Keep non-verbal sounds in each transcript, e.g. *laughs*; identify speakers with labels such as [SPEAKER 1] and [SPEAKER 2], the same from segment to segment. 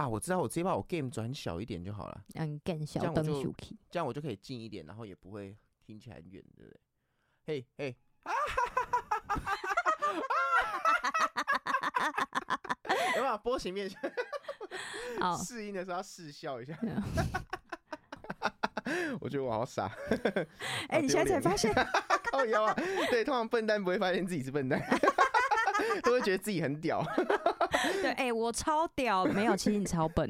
[SPEAKER 1] 啊，我知道，我直接把我 game 转小一点就好了。
[SPEAKER 2] 让你更小灯秀气，
[SPEAKER 1] 这样我就可以近一点，然后也不会听起来很远，对不对？嘿嘿，*laughs* 有没有波形面前？*laughs* 试音的时候要试笑一下。*laughs* 我觉得我好傻。
[SPEAKER 2] 哎、欸，你现在才发现？
[SPEAKER 1] 靠腰啊！对，通常笨蛋不会发现自己是笨蛋，都会觉得自己很屌。
[SPEAKER 2] 对，哎、欸，我超屌，没有，其实你超笨。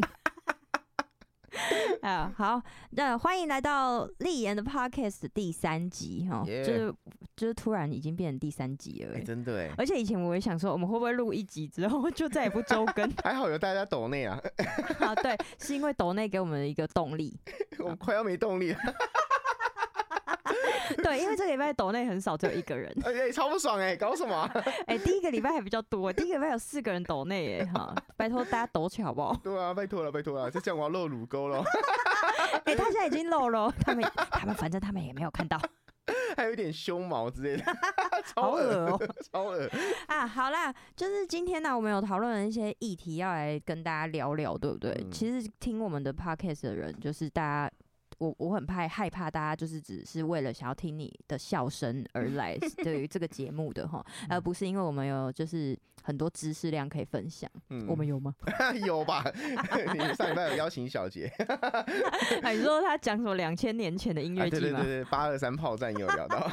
[SPEAKER 2] 啊，好，那欢迎来到立言的 Podcast 第三集哈.就是就是突然已经变成第三集了，欸，
[SPEAKER 1] 真的哎。
[SPEAKER 2] 而且以前我也想说，我们会不会录一集之后就再也不周更？*laughs*
[SPEAKER 1] 还好有大家抖内啊。
[SPEAKER 2] 啊，对，是因为抖内给我们的一个动力。*laughs*
[SPEAKER 1] 我快要没动力了。*laughs* *laughs*
[SPEAKER 2] 对，因为这个礼拜抖内很少，只有一个人。*laughs*
[SPEAKER 1] 哎、欸，超不爽哎、欸，搞什么、啊？*laughs*
[SPEAKER 2] 哎、欸，第一个礼拜还比较多，第一个礼拜有四个人抖内哎，哈，拜托大家抖起好不好？
[SPEAKER 1] 对啊，拜托了，拜托了，就这样我要露乳沟了。
[SPEAKER 2] 哎、欸，他现在已经露了，他们他们反正他们也没有看到，
[SPEAKER 1] 还有一点胸毛之类的，
[SPEAKER 2] 超恶哦、喔，
[SPEAKER 1] 超恶
[SPEAKER 2] 啊！好啦，就是今天呢，我们有讨论了一些议题要来跟大家聊聊，对不对？嗯、其实听我们的 podcast 的人，就是大家。我我很怕害怕大家就是只是为了想要听你的笑声而 *laughs* 来对于这个节目的哈，而不是因为我们有就是很多知识量可以分享。嗯，我们有吗？*laughs*
[SPEAKER 1] 有吧？*laughs* 你上礼拜有邀请小杰，
[SPEAKER 2] 你说他讲什么两千年前的音乐剧吗？对
[SPEAKER 1] 对对，八二三炮战也有聊到。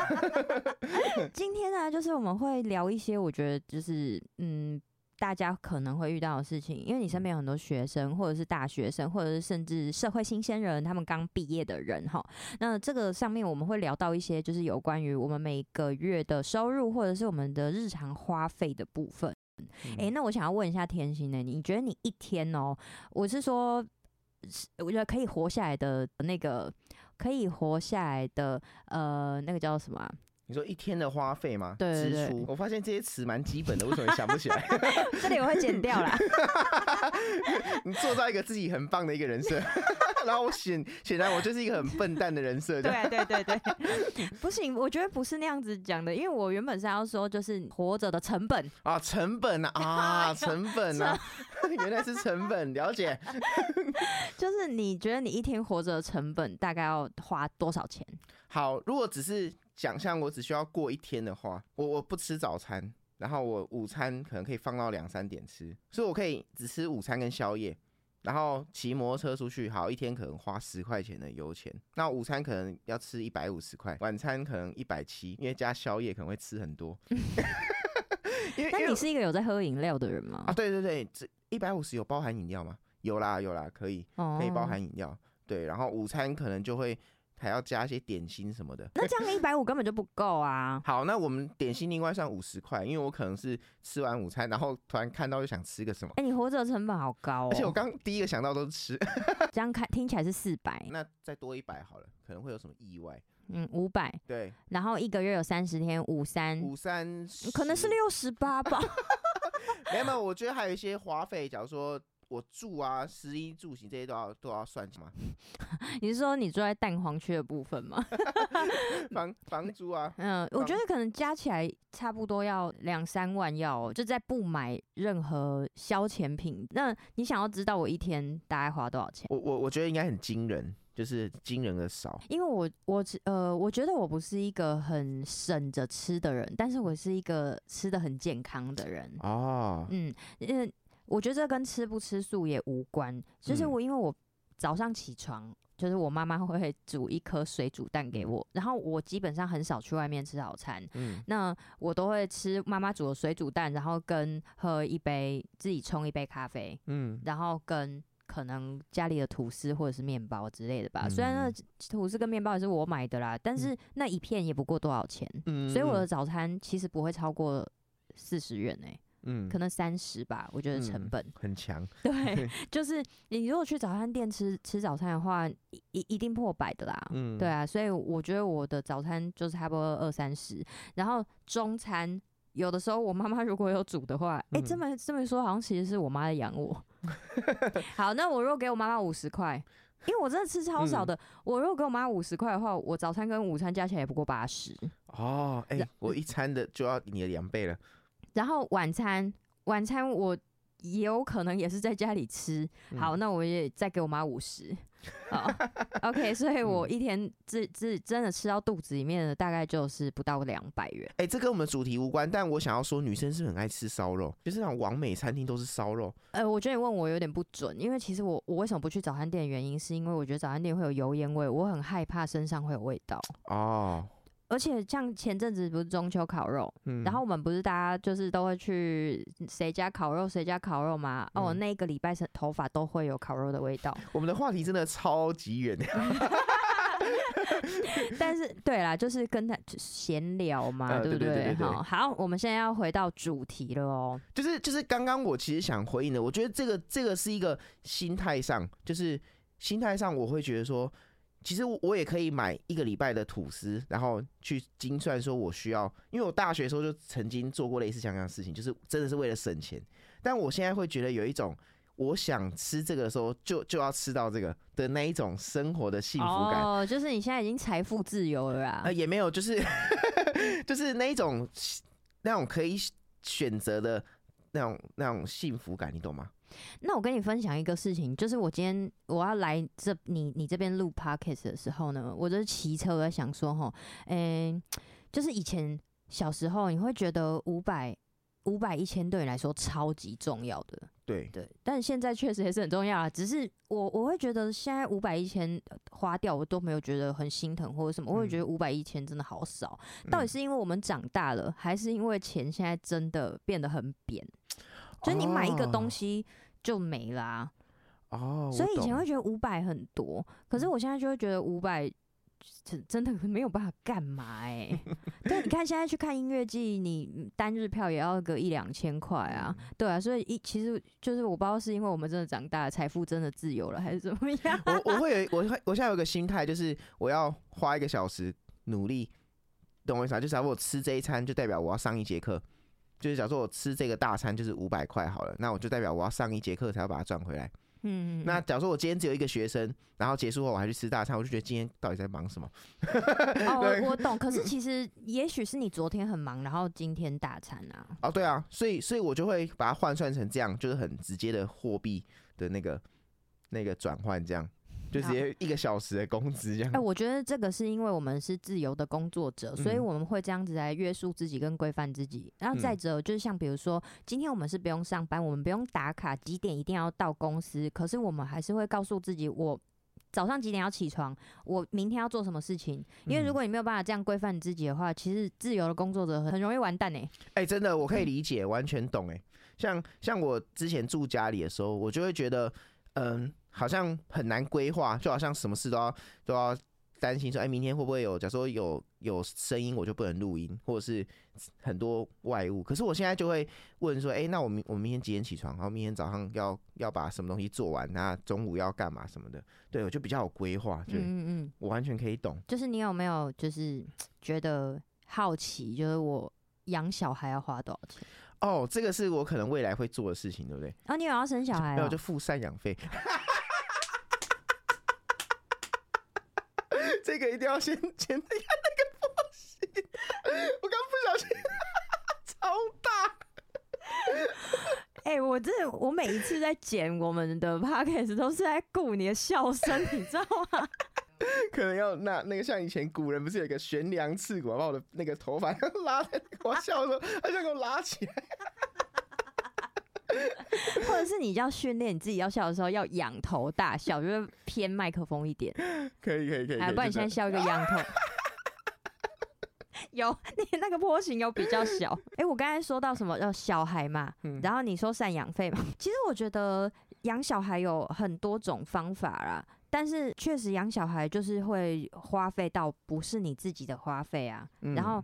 [SPEAKER 2] 今天呢，就是我们会聊一些我觉得就是嗯。大家可能会遇到的事情，因为你身边有很多学生，或者是大学生，或者是甚至社会新鲜人，他们刚毕业的人哈。那这个上面我们会聊到一些，就是有关于我们每个月的收入，或者是我们的日常花费的部分。诶、欸，那我想要问一下天心呢，你觉得你一天哦、喔，我是说，我觉得可以活下来的那个，可以活下来的，呃，那个叫什么、啊？
[SPEAKER 1] 你说一天的花费吗？
[SPEAKER 2] 对，对，对，
[SPEAKER 1] 支出。我发现这些词蛮基本的，为什么想不起来？*laughs*
[SPEAKER 2] 这里我会剪掉啦。*laughs*
[SPEAKER 1] 你做到一个自己很棒的一个人设，然后我显显然我就是一个很笨蛋的人设。*laughs*
[SPEAKER 2] 对对对对，不行，我觉得不是那样子讲的，因为我原本是要说就是活着的成本
[SPEAKER 1] 啊，成本啊啊，成本啊，原来是成本，了解。
[SPEAKER 2] 就是你觉得你一天活着的成本大概要花多少钱？
[SPEAKER 1] 好，如果只是。想象我只需要过一天的话，我我不吃早餐，然后我午餐可能可以放到两三点吃，所以我可以只吃午餐跟宵夜，然后骑摩托车出去，好，一天可能花十块钱的油钱，那午餐可能要吃一百五十块，晚餐可能一百七，因为加宵夜可能会吃很多。*laughs*
[SPEAKER 2] 那 *laughs* 你是一个有在喝饮料的人吗？
[SPEAKER 1] 啊，对对对，这一百五十有包含饮料吗？有啦有啦，可以，可以包含饮料。对，然后午餐可能就会。还要加一些点心什么的，
[SPEAKER 2] 那这样一百五根本就不够啊！*laughs*
[SPEAKER 1] 好，那我们点心另外算五十块，因为我可能是吃完午餐，然后突然看到又想吃个什么。
[SPEAKER 2] 哎、欸，你活着的成本好高哦！
[SPEAKER 1] 而且我刚第一个想到都是吃，*laughs*
[SPEAKER 2] 这样看听起来是四百，*laughs*
[SPEAKER 1] 那再多一百好了，可能会有什么意外？
[SPEAKER 2] 嗯，五百。对，然后一个月有三十天，五三
[SPEAKER 1] 五三，
[SPEAKER 2] 可能是六十八吧。
[SPEAKER 1] 没有没有，我觉得还有一些花费，假如说。我住啊，食衣住行这些都要都要算吗？*laughs*
[SPEAKER 2] 你是说你住在蛋黄区的部分吗？*laughs*
[SPEAKER 1] 房房租啊，
[SPEAKER 2] 嗯，我觉得可能加起来差不多要两三万要，要就在不买任何消遣品。那你想要知道我一天大概花多少钱？
[SPEAKER 1] 我我我觉得应该很惊人，就是惊人的少。
[SPEAKER 2] 因为我我呃，我觉得我不是一个很省着吃的人，但是我是一个吃的很健康的人
[SPEAKER 1] 哦。
[SPEAKER 2] 嗯，因为。我觉得这跟吃不吃素也无关，就是我因为我早上起床，就是我妈妈会煮一颗水煮蛋给我，然后我基本上很少去外面吃早餐，嗯，那我都会吃妈妈煮的水煮蛋，然后跟喝一杯自己冲一杯咖啡，嗯，然后跟可能家里的吐司或者是面包之类的吧，虽然那吐司跟面包也是我买的啦，但是那一片也不过多少钱，嗯，所以我的早餐其实不会超过四十元诶。嗯，可能三十吧，我觉得成本、嗯、很强。对，*laughs* 就是你如果去早餐店吃吃早餐的话，一一定破百的啦。嗯，对啊，所以我觉得我的早餐就是差不多二三十，然后中餐有的时候我妈妈如果有煮的话，哎、这么这么说，好像其实是我妈在养我。*laughs* 好，那我如果给我妈妈五十块，因为我真的吃超少的，嗯、我如果给我妈五十块的话，我早餐跟午餐加起来也不过八十。
[SPEAKER 1] 哦，哎、欸，我一餐的就要你的两倍了。
[SPEAKER 2] 然后晚餐，晚餐我也有可能也是在家里吃。好，那我也再给我妈五十。好，*laughs* OK，所以我一天自自真的吃到肚子里面的大概就是不到两百元。
[SPEAKER 1] 哎、欸，这跟我们主题无关，但我想要说，女生是很爱吃烧肉，就是那种完美餐厅都是烧肉。
[SPEAKER 2] 呃，我觉得你问我有点不准，因为其实我我为什么不去早餐店的原因，是因为我觉得早餐店会有油烟味，我很害怕身上会有味道。
[SPEAKER 1] 哦。
[SPEAKER 2] 而且像前阵子不是中秋烤肉，嗯，然后我们不是大家就是都会去谁家烤肉谁家烤肉吗？嗯、哦，那一个礼拜是头发都会有烤肉的味道。
[SPEAKER 1] 我们的话题真的超级远，*laughs*
[SPEAKER 2] 但是对啦，就是跟他闲聊嘛，呃、对不对？好，我们现在要回到主题了哦。
[SPEAKER 1] 就是就是刚刚我其实想回应的，我觉得这个这个是一个心态上，就是心态上我会觉得说。其实我也可以买一个礼拜的吐司，然后去精算说我需要，因为我大学的时候就曾经做过类似像这样的事情，就是真的是为了省钱。但我现在会觉得有一种，我想吃这个的时候就就要吃到这个的那一种生活的幸福感。
[SPEAKER 2] 哦，*laughs* 就是你现在已经财富自由了啊？
[SPEAKER 1] 呃，也没有，就是 *laughs* 就是那一种那种可以选择的那种那种幸福感，你懂吗？
[SPEAKER 2] 那我跟你分享一个事情，就是我今天我要来这你你这边录 podcast 的时候呢，我就是骑车我在想说哈，诶、欸，就是以前小时候你会觉得五百五百一千对你来说超级重要的，
[SPEAKER 1] 对。
[SPEAKER 2] 对，但现在确实也是很重要啊，只是我我会觉得现在五百一千花掉我都没有觉得很心疼或者什么，我会觉得五百一千真的好少，到底是因为我们长大了，还是因为钱现在真的变得很扁？所以你买一个东西就没啦，
[SPEAKER 1] 哦，
[SPEAKER 2] 所以以前会觉得五百很多，可是我现在就会觉得五百真真的没有办法干嘛哎。对，你看现在去看音乐季，你单日票也要个一两千块啊，对啊，所以一其实就是我不知道是因为我们真的长大了，财富真的自由了，还是怎么样？
[SPEAKER 1] 我 *laughs* 我会有我我现在有个心态，就是我要花一个小时努力，懂我意思啊？就是假如我吃这一餐，就代表我要上一节课。就是假如说我吃这个大餐就是五百块好了，那我就代表我要上一节课才要把它赚回来。嗯，那假如说我今天只有一个学生，然后结束后我还去吃大餐，我就觉得今天到底在忙什么？*laughs*
[SPEAKER 2] 哦，我懂。可是 *laughs* 其实也许是你昨天很忙，然后今天大餐啊。
[SPEAKER 1] 哦，对啊，所以所以我就会把它换算成这样，就是很直接的货币的那个那个转换这样。就直接一个小时的工资这样。哎、
[SPEAKER 2] 欸，我觉得这个是因为我们是自由的工作者，所以我们会这样子来约束自己跟规范自己。然后再者，就是像比如说，今天我们是不用上班，我们不用打卡，几点一定要到公司，可是我们还是会告诉自己，我早上几点要起床，我明天要做什么事情。因为如果你没有办法这样规范你自己的话，其实自由的工作者很容易完蛋呢。
[SPEAKER 1] 哎、欸，真的，我可以理解，完全懂。哎，像像我之前住家里的时候，我就会觉得，嗯。好像很难规划，就好像什么事都要都要担心说，哎、欸，明天会不会有？假如说有有声音，我就不能录音，或者是很多外物。可是我现在就会问说，哎、欸，那我明我明天几点起床？然后明天早上要要把什么东西做完？那中午要干嘛什么的？对，我就比较有规划。就，嗯嗯，我完全可以懂。
[SPEAKER 2] 就是你有没有就是觉得好奇？就是我养小孩要花多少钱？
[SPEAKER 1] 哦，这个是我可能未来会做的事情，对不对？
[SPEAKER 2] 啊，你有要生小孩、哦？
[SPEAKER 1] 没有，就付赡养费。这个一定要先剪，那个波形，我刚不小心 *laughs* 超大。
[SPEAKER 2] 哎、欸，我这我每一次在剪我们的 podcast 都是在顾你的笑声，你知道吗？*laughs*
[SPEAKER 1] 可能要那那个像以前古人不是有一个悬梁刺股，把我的那个头发 *laughs* 拉在我笑的时候，他就给我拉起来。*laughs*
[SPEAKER 2] 或者是你要训练你自己要笑的时候要仰头大笑，就是偏麦克风一点。*laughs*
[SPEAKER 1] 可以可以可以。
[SPEAKER 2] 哎，不然你现在笑一个仰头。*laughs* 有，你那个波形有比较小。哎、欸，我刚才说到什么？叫小孩嘛，然后你说赡养费嘛。其实我觉得养小孩有很多种方法啦，但是确实养小孩就是会花费到不是你自己的花费啊，然后。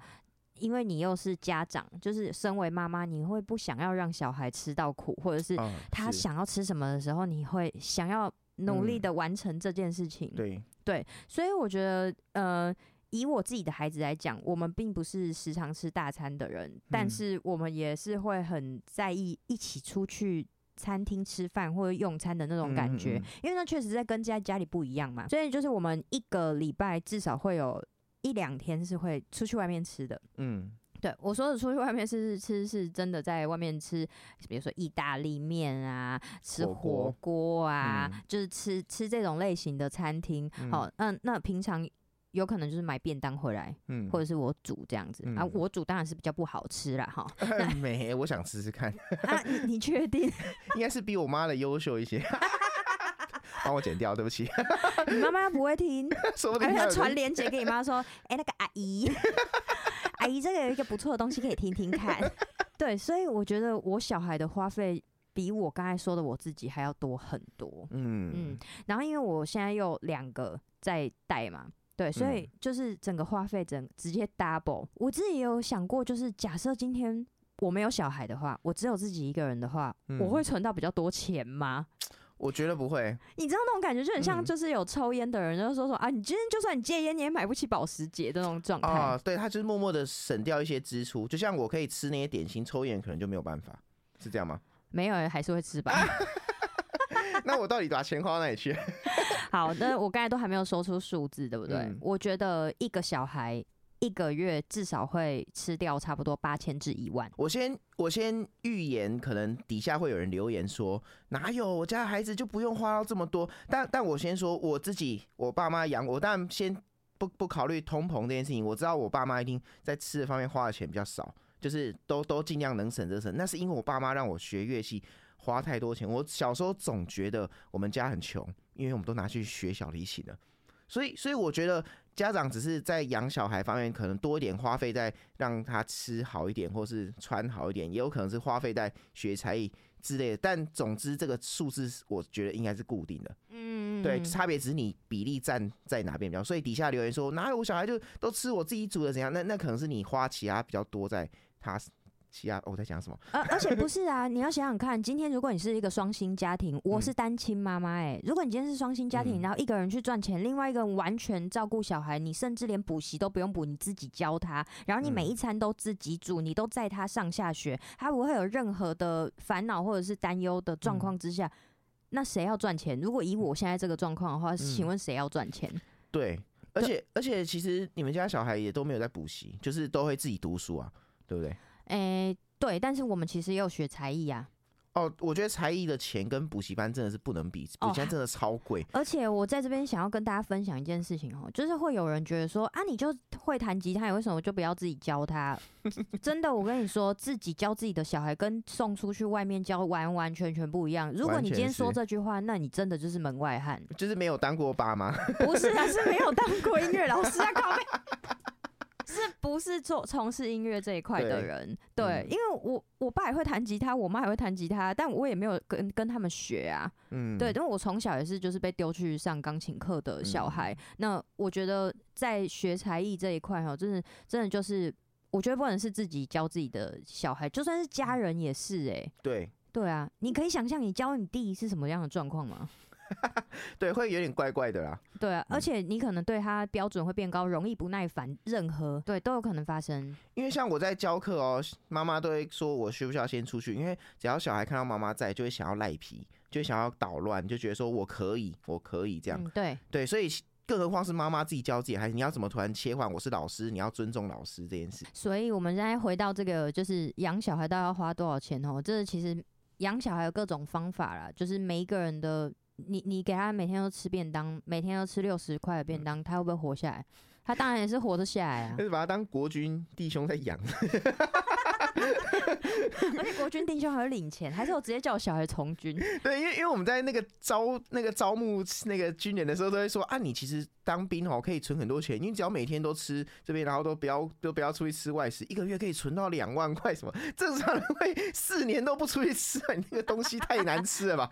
[SPEAKER 2] 因为你又是家长，就是身为妈妈，你会不想要让小孩吃到苦，或者是他想要吃什么的时候，你会想要努力的完成这件事情。
[SPEAKER 1] 对
[SPEAKER 2] 对，所以我觉得，呃，以我自己的孩子来讲，我们并不是时常吃大餐的人，但是我们也是会很在意一起出去餐厅吃饭或者用餐的那种感觉，因为那确实在跟在家里不一样嘛。所以就是我们一个礼拜至少会有。一两天是会出去外面吃的，
[SPEAKER 1] 嗯，
[SPEAKER 2] 对我说的出去外面吃吃是真的在外面吃，比如说意大利面啊，吃火锅啊，嗯、就是吃吃这种类型的餐厅。好、嗯，那、哦、那平常有可能就是买便当回来，嗯，或者是我煮这样子、嗯、啊。我煮当然是比较不好吃啦。哈。*laughs*
[SPEAKER 1] 没，我想试试看。
[SPEAKER 2] 啊，你你确定？*laughs*
[SPEAKER 1] 应该是比我妈的优秀一些。*laughs* 帮我剪掉，对不起。
[SPEAKER 2] 你妈妈不会听，*laughs*
[SPEAKER 1] 说不定
[SPEAKER 2] 要传链接给你妈说：“ *laughs* 哎、欸，那个阿姨。*laughs* ”阿姨，这个有一个不错的东西可以听听看。对，所以我觉得我小孩的花费比我刚才说的我自己还要多很多。嗯嗯。然后因为我现在又两个在带嘛，对，所以就是整个花费整直接 double。我自己也有想过，就是假设今天我没有小孩的话，我只有自己一个人的话，我会存到比较多钱吗？
[SPEAKER 1] 我觉得不会，
[SPEAKER 2] 你知道那种感觉就很像，就是有抽烟的人，就是说说、嗯、啊，你今天就算你戒烟，你也买不起保时捷的那种状态啊。
[SPEAKER 1] 对，他就是默默的省掉一些支出，就像我可以吃那些点心，抽烟可能就没有办法，是这样吗？*laughs*
[SPEAKER 2] 没有，还是会吃吧。*laughs*
[SPEAKER 1] 那我到底把钱花到哪里去？*laughs*
[SPEAKER 2] 好，那我刚才都还没有说出数字，对不对？嗯、我觉得一个小孩。一个月至少会吃掉差不多八千至一万。
[SPEAKER 1] 我先我先预言，可能底下会有人留言说，哪有我家孩子就不用花到这么多？但但我先说我自己，我爸妈养我，但先不不考虑通膨这件事情。我知道我爸妈一定在吃的方面花的钱比较少，就是都都尽量能省则省。那是因为我爸妈让我学乐器花太多钱。我小时候总觉得我们家很穷，因为我们都拿去学小提琴了。所以所以我觉得。家长只是在养小孩方面可能多一点花费在让他吃好一点，或是穿好一点，也有可能是花费在学才艺之类的。但总之这个数字我觉得应该是固定的。嗯，对，差别只是你比例占在哪边比较。所以底下留言说哪有我小孩就都吃我自己煮的怎样？那那可能是你花其他比较多在他。其他我在讲什么？
[SPEAKER 2] 而、呃、而且不是啊，你要想想看，今天如果你是一个双薪家庭，我是单亲妈妈，哎，如果你今天是双薪家庭，然后一个人去赚钱，另外一个人完全照顾小孩，你甚至连补习都不用补，你自己教他，然后你每一餐都自己煮，你都在他上下学，他不会有任何的烦恼或者是担忧的状况之下，那谁要赚钱？如果以我现在这个状况的话，请问谁要赚钱？
[SPEAKER 1] 对，而且而且其实你们家小孩也都没有在补习，就是都会自己读书啊，对不对？
[SPEAKER 2] 诶、欸，对，但是我们其实也有学才艺啊。
[SPEAKER 1] 哦，我觉得才艺的钱跟补习班真的是不能比，补习班真的超贵。
[SPEAKER 2] 而且我在这边想要跟大家分享一件事情哦，就是会有人觉得说啊，你就会弹吉他，你为什么就不要自己教他？*laughs* 真的，我跟你说，自己教自己的小孩跟送出去外面教完完全全不一样。如果你今天说这句话，那你真的就是门外汉，
[SPEAKER 1] 就是没有当过爸妈。
[SPEAKER 2] 不是，啊是没有当过音乐老师啊，靠北。是不是做从事音乐这一块的人？对，因为我我爸也会弹吉他，我妈也会弹吉他，但我也没有跟跟他们学啊。嗯，对，因为我从小也是就是被丢去上钢琴课的小孩。嗯、那我觉得在学才艺这一块哈，真的真的就是，我觉得不能是自己教自己的小孩，就算是家人也是哎、欸。
[SPEAKER 1] 对
[SPEAKER 2] 对啊，你可以想象你教你弟是什么样的状况吗？*laughs*
[SPEAKER 1] 对，会有点怪怪的啦。
[SPEAKER 2] 对啊，而且你可能对他标准会变高，容易不耐烦，任何对都有可能发生。
[SPEAKER 1] 因为像我在教课哦，妈妈都会说我需不需要先出去？因为只要小孩看到妈妈在，就会想要赖皮，就会想要捣乱，就觉得说我可以，我可以这样。嗯、对对，所以更何况是妈妈自己教自己孩子，你要怎么突然切换？我是老师，你要尊重老师这件事。
[SPEAKER 2] 所以我们现在回到这个，就是养小孩到底要花多少钱哦？这其实养小孩有各种方法啦，就是每一个人的。你你给他每天都吃便当，每天都吃六十块的便当，他会不会活下来？他当然也是活得下来啊。
[SPEAKER 1] 就是把他当国军弟兄在养。*laughs*
[SPEAKER 2] 而且国军弟兄还会领钱，还是我直接叫我小孩从军？*laughs*
[SPEAKER 1] 对，因为因为我们在那个招那个招募那个军人的时候，都会说啊，你其实当兵哦可以存很多钱，你只要每天都吃这边，然后都不要都不要出去吃外食，一个月可以存到两万块。什么正常人会四年都不出去吃，*laughs* 你那个东西太难吃了吧？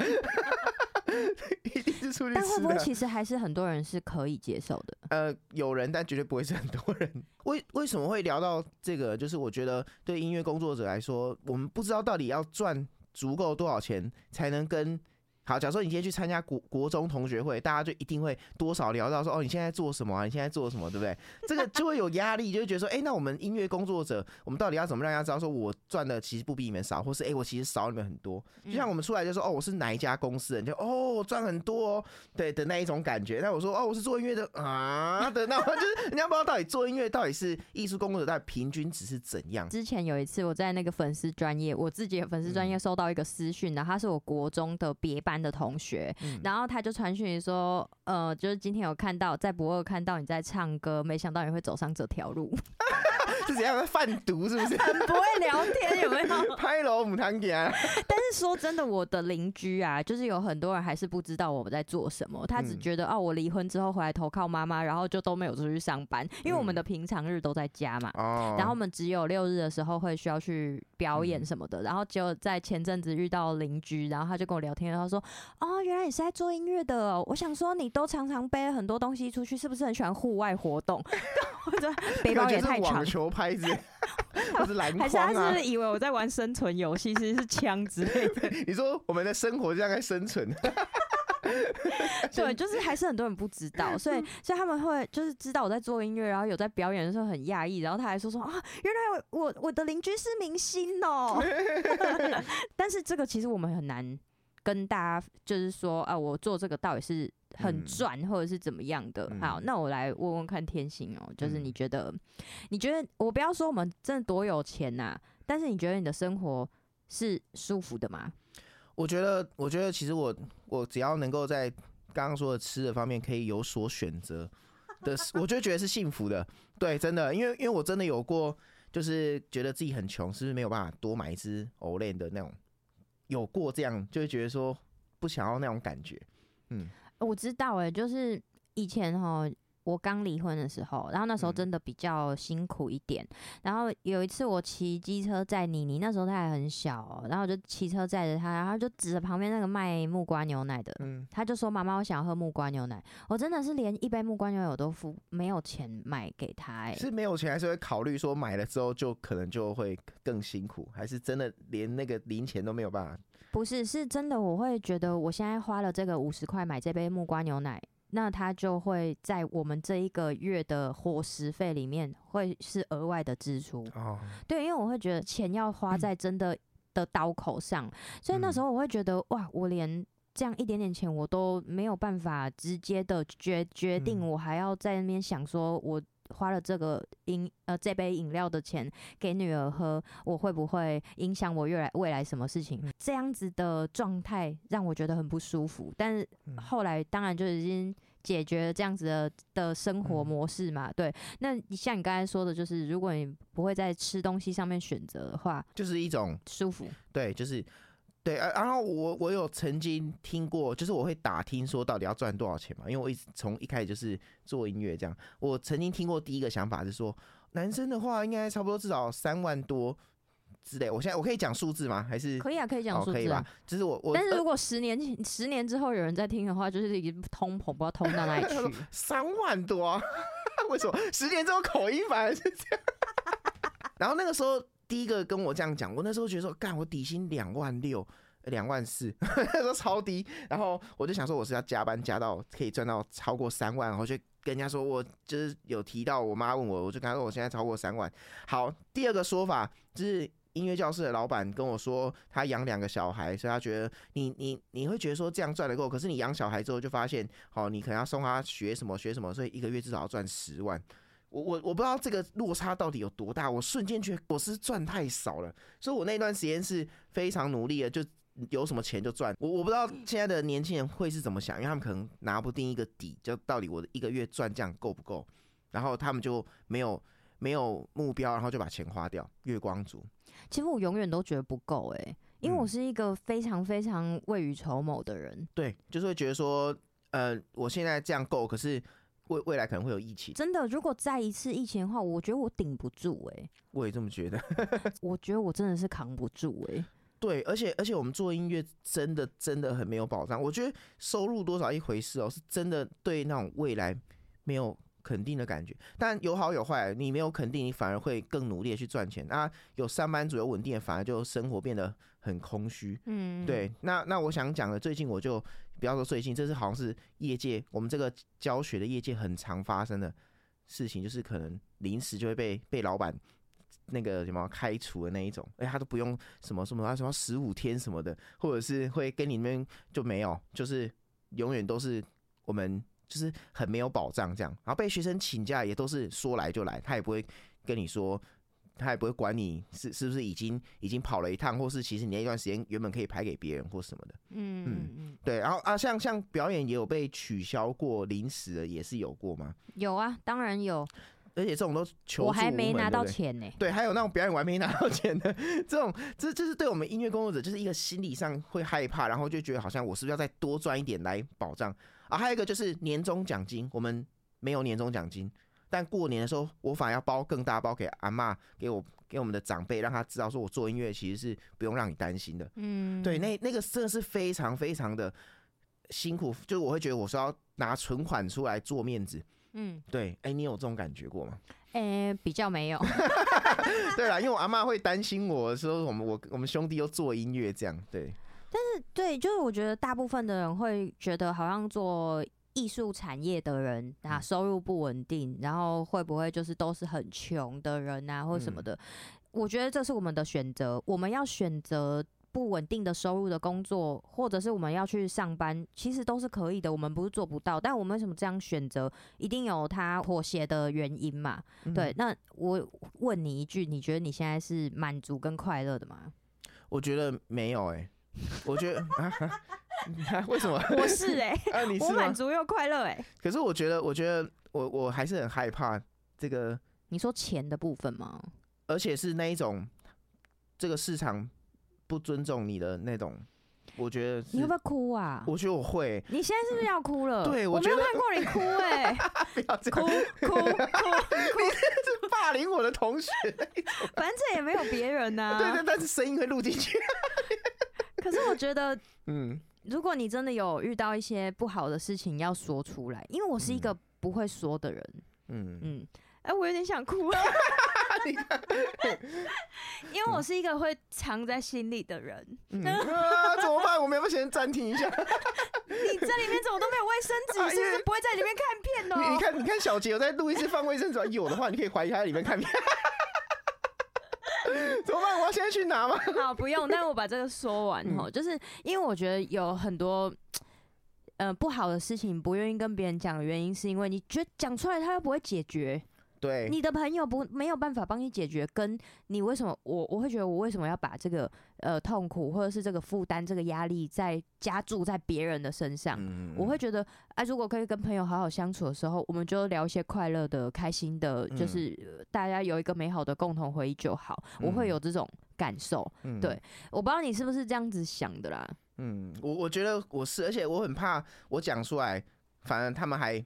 [SPEAKER 1] *laughs* 一定是出去吃。
[SPEAKER 2] 但会不会其实还是很多人是可以接受的？
[SPEAKER 1] 呃，有人，但绝对不会是很多人。*laughs* 为为什么会聊到这个？就是我觉得对音乐工作者来说，我们不知道到底要赚足够多少钱才能跟好，假如说你今天去参加国国中同学会，大家就一定会多少聊到说，哦，你现在做什么啊？你现在做什么，对不对？这个就会有压力，就会觉得说，哎、欸，那我们音乐工作者，我们到底要怎么让大家知道，说我赚的其实不比你们少，或是哎、欸，我其实少你们很多。就像我们出来就说，哦，我是哪一家公司的，你就哦，赚很多，哦，对的那一种感觉。那我说，哦，我是做音乐的啊的，那就是人家不知道到底做音乐到底是艺术工作者，到底平均值是怎样。
[SPEAKER 2] 之前有一次我在那个粉丝专业，我自己的粉丝专业收到一个私讯，然后他是我国中的别班的同学。嗯、然后他就传讯说，呃，就是今天有看到在博二看到你在唱歌，没想到你会走上这条路，*laughs*
[SPEAKER 1] 是怎样贩毒是不是？
[SPEAKER 2] 很不会聊天有没有？*laughs*
[SPEAKER 1] 拍楼母汤家。
[SPEAKER 2] 但是说真的，我的邻居啊，就是有很多人还是不知道我们在做什么，他只觉得、嗯、哦，我离婚之后回来投靠妈妈，然后就都没有出去上班，因为我们的平常日都在家嘛。然后我们只有六日的时候会需要去表演什么的，嗯、然后就在前阵子遇到邻居，然后他就跟我聊天，他说，哦，原来。你是在做音乐的，喔，我想说你都常常背很多东西出去，是不是很喜欢户外活动？*laughs* 我觉得背包也太长，
[SPEAKER 1] 网球拍子，*laughs* 还是篮筐啊？
[SPEAKER 2] 还是他是不是以为我在玩生存游戏，其实是枪之类的？*laughs*
[SPEAKER 1] 你说我们的生活就像在生存？*laughs*
[SPEAKER 2] 对，就是还是很多人不知道，所以所以他们会就是知道我在做音乐，然后有在表演的时候很讶异，然后他还说说啊，原来我我的邻居是明星哦，喔。但是这个其实我们很难。跟大家就是说啊，我做这个到底是很赚，或者是怎么样的？嗯、好，那我来问问看天心哦、喔，就是你觉得，嗯、你觉得我不要说我们真的多有钱呐、啊，但是你觉得你的生活是舒服的吗？
[SPEAKER 1] 我觉得，我觉得其实我我只要能够在刚刚说的吃的方面可以有所选择的，我就觉得是幸福的。对，真的，因为因为我真的有过，就是觉得自己很穷，是不是没有办法多买一支 Olay 的那种。有过这样，就会觉得说不想要那种感觉，嗯，
[SPEAKER 2] 我知道哎、就是以前哈。我刚离婚的时候，然后那时候真的比较辛苦一点。嗯、然后有一次我骑机车载妮妮，那时候她还很小、喔，然后我就骑车载着她，然后就指着旁边那个卖木瓜牛奶的，嗯，他就说：“妈妈，我想要喝木瓜牛奶。”我真的是连一杯木瓜牛奶我都付没有钱买给她、欸，哎，
[SPEAKER 1] 是没有钱，还是会考虑说买了之后就可能就会更辛苦，还是真的连那个零钱都没有办法？
[SPEAKER 2] 不是，是真的，我会觉得我现在花了这个五十块买这杯木瓜牛奶。那他就会在我们这一个月的伙食费里面会是额外的支出哦。对，因为我会觉得钱要花在真的的刀口上，所以那时候我会觉得哇，我连这样一点点钱我都没有办法直接的决决定，我还要在那边想说我。花了这个饮呃这杯饮料的钱给女儿喝，我会不会影响我未来未来什么事情？嗯、这样子的状态让我觉得很不舒服。但是后来当然就已经解决了这样子的的生活模式嘛。嗯、对，那你像你刚才说的，就是如果你不会在吃东西上面选择的话，
[SPEAKER 1] 就是一种
[SPEAKER 2] 舒服。
[SPEAKER 1] 对，就是。对，然后我我有曾经听过，就是我会打听说到底要赚多少钱嘛，因为我一直从一开始就是做音乐这样。我曾经听过第一个想法是说，男生的话应该差不多至少三万多之类。我现在我可以讲数字吗？还是
[SPEAKER 2] 可以啊，可以讲数字，啊哦，可以吧？
[SPEAKER 1] 就是我我，
[SPEAKER 2] 但是如果十年前，呃、十年之后有人在听的话，就是已经通膨，不知道通到哪里去。*laughs*
[SPEAKER 1] 三万多，啊，*laughs* 为什么？十年之后口音反而是这样？*laughs* 然后那个时候。第一个跟我这样讲，我那时候觉得说，干我底薪两万六、两万四，*laughs* 那时候超低。然后我就想说，我是要加班加到可以赚到超过三万，然后就跟人家说我就是有提到，我妈问我，我就跟她说我现在超过三万。好，第二个说法就是音乐教室的老板跟我说，他养两个小孩，所以他觉得你你你会觉得说这样赚得够，可是你养小孩之后就发现，好，你可能要送他学什么学什么，所以一个月至少要赚十万。我我我不知道这个落差到底有多大，我瞬间觉得我是赚太少了，所以我那段时间是非常努力的，就有什么钱就赚。我我不知道现在的年轻人会是怎么想，因为他们可能拿不定一个底，就到底我的一个月赚这样够不够，然后他们就没有没有目标，然后就把钱花掉，月光族。
[SPEAKER 2] 其实我永远都觉得不够诶，因为我是一个非常非常未雨绸缪的人，
[SPEAKER 1] 对，就是会觉得说，呃，我现在这样够，可是。未未来可能会有疫情，
[SPEAKER 2] 真的，如果再一次疫情的话，我觉得我顶不住哎、欸。
[SPEAKER 1] 我也这么觉得，*laughs*
[SPEAKER 2] 我觉得我真的是扛不住哎、欸。
[SPEAKER 1] 对，而且而且我们做音乐真的真的很没有保障。我觉得收入多少一回事哦、喔，是真的对那种未来没有肯定的感觉。但有好有坏，你没有肯定，你反而会更努力的去赚钱啊。有上班族有稳定的，反而就生活变得很空虚。嗯，对。那那我想讲的，最近我就不要说最近，这是好像是业界我们这个教学的业界很常发生的事情，就是可能临时就会被被老板。那个什么开除的那一种，哎，他都不用什么什么，他什么十五天什么的，或者是会跟你们就没有，就是永远都是我们就是很没有保障这样。然后被学生请假也都是说来就来，他也不会跟你说，他也不会管你是是不是已经已经跑了一趟，或是其实你那一段时间原本可以排给别人或什么的。嗯嗯嗯，对。然后啊，像像表演也有被取消过，临时的也是有过吗？
[SPEAKER 2] 有啊，当然有。
[SPEAKER 1] 而且这种都求助，
[SPEAKER 2] 我还没拿到钱呢。
[SPEAKER 1] 对，还有那种表演完没拿到钱的，这种这这是对我们音乐工作者就是一个心理上会害怕，然后就觉得好像我是不是要再多赚一点来保障啊？还有一个就是年终奖金，我们没有年终奖金，但过年的时候我反而要包更大包给阿妈，给我给我们的长辈，让他知道说我做音乐其实是不用让你担心的。嗯，对，那那个真的是非常非常的辛苦，就是我会觉得我是要拿存款出来做面子。嗯，对，哎、欸，你有这种感觉过吗？
[SPEAKER 2] 哎、欸，比较没有。*laughs*
[SPEAKER 1] 对啦，因为我阿妈会担心我说我们我我们兄弟又做音乐这样，对。
[SPEAKER 2] 但是对，就是我觉得大部分的人会觉得好像做艺术产业的人啊，收入不稳定，然后会不会就是都是很穷的人啊，或什么的？嗯、我觉得这是我们的选择，我们要选择。不稳定的收入的工作，或者是我们要去上班，其实都是可以的。我们不是做不到，但我们为什么这样选择？一定有他妥协的原因嘛？嗯、对。那我问你一句，你觉得你现在是满足跟快乐的吗？
[SPEAKER 1] 我觉得没有诶、欸，我觉得 *laughs* *laughs* 为什么？*laughs*
[SPEAKER 2] 我是哎、欸，*laughs* 啊、你是我满足又快乐哎、欸。
[SPEAKER 1] 可是我觉得，我觉得我我还是很害怕这个。
[SPEAKER 2] 你说钱的部分吗？
[SPEAKER 1] 而且是那一种这个市场。不尊重你的那种，我觉得
[SPEAKER 2] 你会不会哭啊？
[SPEAKER 1] 我觉得我会。
[SPEAKER 2] 你现在是不是要哭了？
[SPEAKER 1] 对，我，
[SPEAKER 2] 我没有看过你哭哎、欸！
[SPEAKER 1] 不要这样，
[SPEAKER 2] 哭哭哭哭！
[SPEAKER 1] 你是霸凌我的同学。
[SPEAKER 2] 反正这也没有别人呐、啊。
[SPEAKER 1] 对对，但是声音会录进去。
[SPEAKER 2] 可是我觉得，嗯，如果你真的有遇到一些不好的事情，要说出来，因为我是一个不会说的人。嗯嗯。哎、欸，我有点想哭 *laughs* 了。因为我是一个会藏在心里的人。嗯 *laughs*
[SPEAKER 1] 啊、怎么办？我们要不要先暂停一下？*laughs*
[SPEAKER 2] 你在里面怎么都没有卫生纸？是不是不会在里面看片哦？
[SPEAKER 1] 你看，你看，小杰有在录音室放卫生纸，有的话你可以怀疑他在里面看片。*laughs* 怎么办？我要先去拿吗？
[SPEAKER 2] 好，不用。但我把这个说完哦，嗯、就是因为我觉得有很多呃不好的事情不愿意跟别人讲的原因，是因为你觉得讲出来他又不会解决。
[SPEAKER 1] 对，
[SPEAKER 2] 你的朋友不没有办法帮你解决，跟你为什么我我会觉得我为什么要把这个呃痛苦或者是这个负担这个压力再加注在别人的身上？嗯、我会觉得哎、啊，如果可以跟朋友好好相处的时候，我们就聊一些快乐的、开心的，就是大家有一个美好的共同回忆就好。嗯、我会有这种感受。嗯、对，我不知道你是不是这样子想的啦。
[SPEAKER 1] 嗯，我我觉得我是，而且我很怕我讲出来，反正他们还。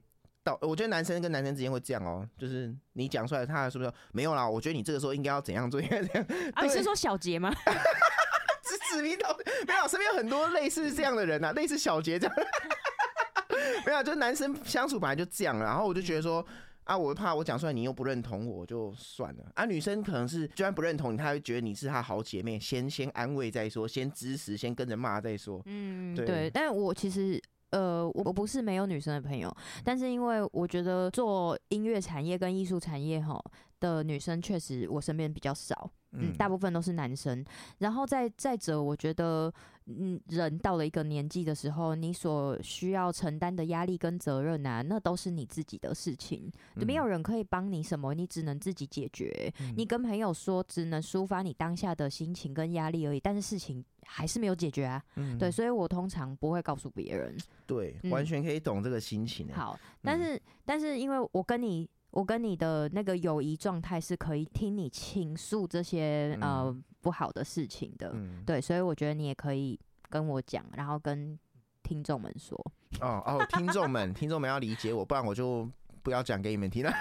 [SPEAKER 1] 我觉得男生跟男生之间会这样哦、喔，就是你讲出来，他是不是没有啦？我觉得你这个时候应该要怎样做，应该这样。
[SPEAKER 2] 啊，你是说小杰吗？*laughs*
[SPEAKER 1] 指指名道没有，身边有很多类似这样的人呐、啊，类似小杰这样。*laughs* 没有，就是男生相处本来就这样，然后我就觉得说啊，我怕我讲出来你又不认同我，就算了。啊，女生可能是就算不认同你，她会觉得你是她好姐妹，先先安慰再说，先支持，先跟着骂再说。嗯，对，
[SPEAKER 2] 对。但我其实。呃，我不是没有女生的朋友，但是因为我觉得做音乐产业跟艺术产业哈的女生确实我身边比较少，嗯，大部分都是男生。然后再再者，我觉得。嗯，人到了一个年纪的时候，你所需要承担的压力跟责任啊，那都是你自己的事情，嗯、没有人可以帮你什么，你只能自己解决。嗯、你跟朋友说，只能抒发你当下的心情跟压力而已，但是事情还是没有解决啊。嗯、对，所以我通常不会告诉别人。
[SPEAKER 1] 对，完全可以懂这个心情。
[SPEAKER 2] 好，但是、嗯、但是因为我跟你。我跟你的那个友谊状态是可以听你倾诉这些呃不好的事情的，嗯、对，所以我觉得你也可以跟我讲，然后跟听众们说。
[SPEAKER 1] 哦哦，听众们，听众们要理解我，不然我就不要讲给你们听了。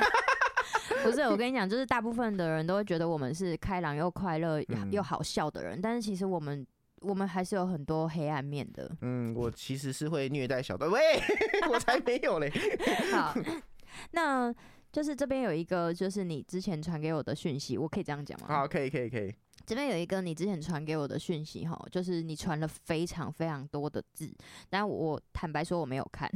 [SPEAKER 1] *laughs*
[SPEAKER 2] 不是，我跟你讲，就是大部分的人都会觉得我们是开朗又快乐又好笑的人，嗯、但是其实我们我们还是有很多黑暗面的。
[SPEAKER 1] 嗯，我其实是会虐待小的，喂，*laughs* 我才没有嘞。*laughs*
[SPEAKER 2] 好。*laughs* 那就是这边有一个，就是你之前传给我的讯息，我可以这样讲吗？
[SPEAKER 1] 好，可以，可以，可以。
[SPEAKER 2] 这边有一个你之前传给我的讯息哈，就是你传了非常非常多的字，但我坦白说我没有看。